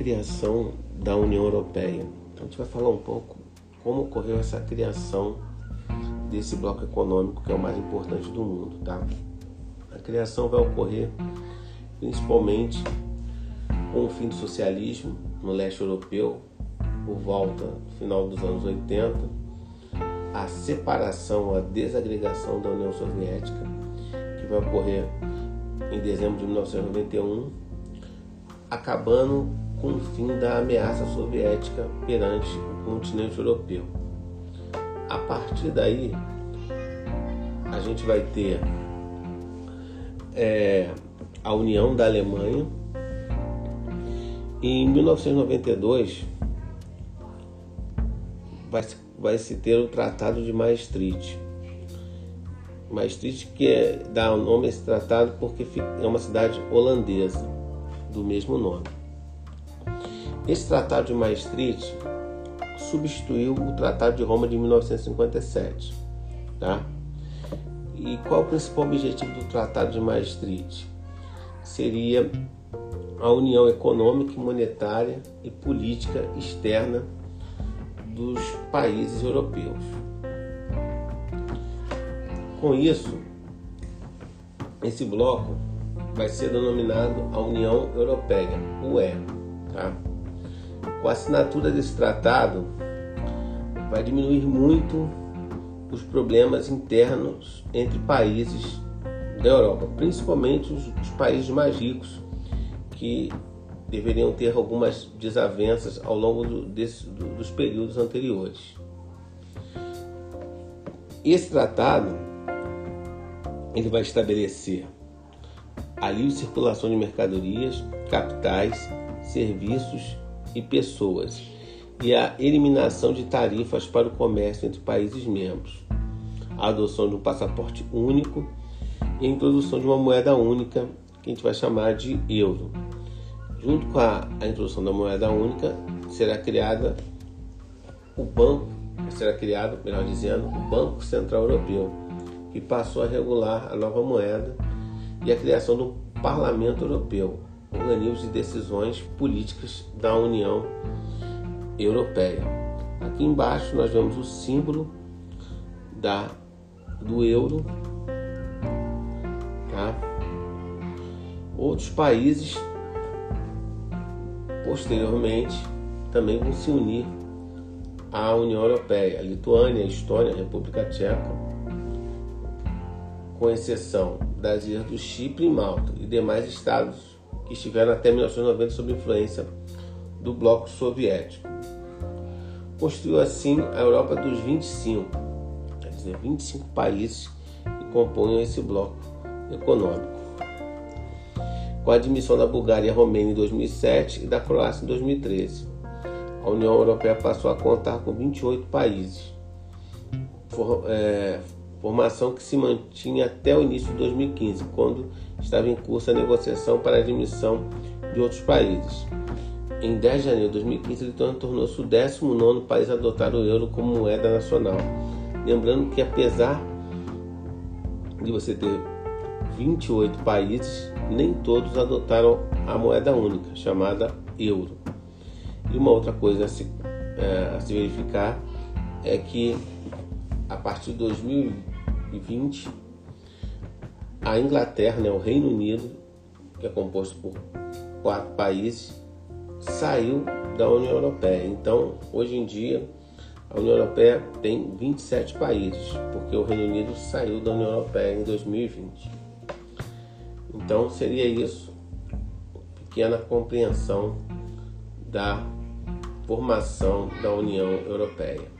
criação da União Europeia. Então a gente vai falar um pouco como ocorreu essa criação desse bloco econômico que é o mais importante do mundo, tá? A criação vai ocorrer principalmente com o fim do socialismo no leste europeu, por volta do final dos anos 80, a separação, a desagregação da União Soviética, que vai ocorrer em dezembro de 1991, acabando com o fim da ameaça soviética perante o continente europeu. A partir daí, a gente vai ter é, a união da Alemanha. E em 1992 vai, vai se ter o Tratado de Maastricht. Maastricht que é, dá o nome a esse tratado porque é uma cidade holandesa do mesmo nome. Esse Tratado de Maastricht substituiu o Tratado de Roma de 1957, tá? E qual o principal objetivo do Tratado de Maastricht? Seria a união econômica, monetária e política externa dos países europeus. Com isso, esse bloco vai ser denominado a União Europeia, UE. Tá? Com a assinatura desse tratado, vai diminuir muito os problemas internos entre países da Europa, principalmente os, os países mais ricos, que deveriam ter algumas desavenças ao longo do, desse, do, dos períodos anteriores. Esse tratado ele vai estabelecer a livre circulação de mercadorias, capitais, serviços e pessoas e a eliminação de tarifas para o comércio entre países membros, a adoção de um passaporte único e a introdução de uma moeda única que a gente vai chamar de euro. Junto com a, a introdução da moeda única, será criada o banco, será criado, melhor dizendo, o Banco Central Europeu, que passou a regular a nova moeda e a criação do Parlamento Europeu, organismo de decisões políticas da União Europeia. Aqui embaixo nós vemos o símbolo da, do euro. Tá? Outros países posteriormente também vão se unir à União Europeia. A Lituânia, a Estônia, a República Tcheca, com exceção das ilhas do Chipre e Malta e demais estados que estiveram até 1990 sob influência do bloco soviético. Construiu assim a Europa dos 25, quer dizer, 25 países que compõem esse bloco econômico. Com a admissão da Bulgária e Romênia em 2007 e da Croácia em 2013, a União Europeia passou a contar com 28 países. For, é, formação que se mantinha até o início de 2015, quando estava em curso a negociação para a admissão de outros países. Em 10 de janeiro de 2015, ele tornou-se o 19 país a adotar o euro como moeda nacional. Lembrando que, apesar de você ter 28 países, nem todos adotaram a moeda única, chamada euro. E uma outra coisa a se, é, a se verificar é que a partir de 2020, a Inglaterra, né, o Reino Unido, que é composto por quatro países, saiu da União Europeia. Então, hoje em dia, a União Europeia tem 27 países, porque o Reino Unido saiu da União Europeia em 2020. Então, seria isso, pequena compreensão da formação da União Europeia.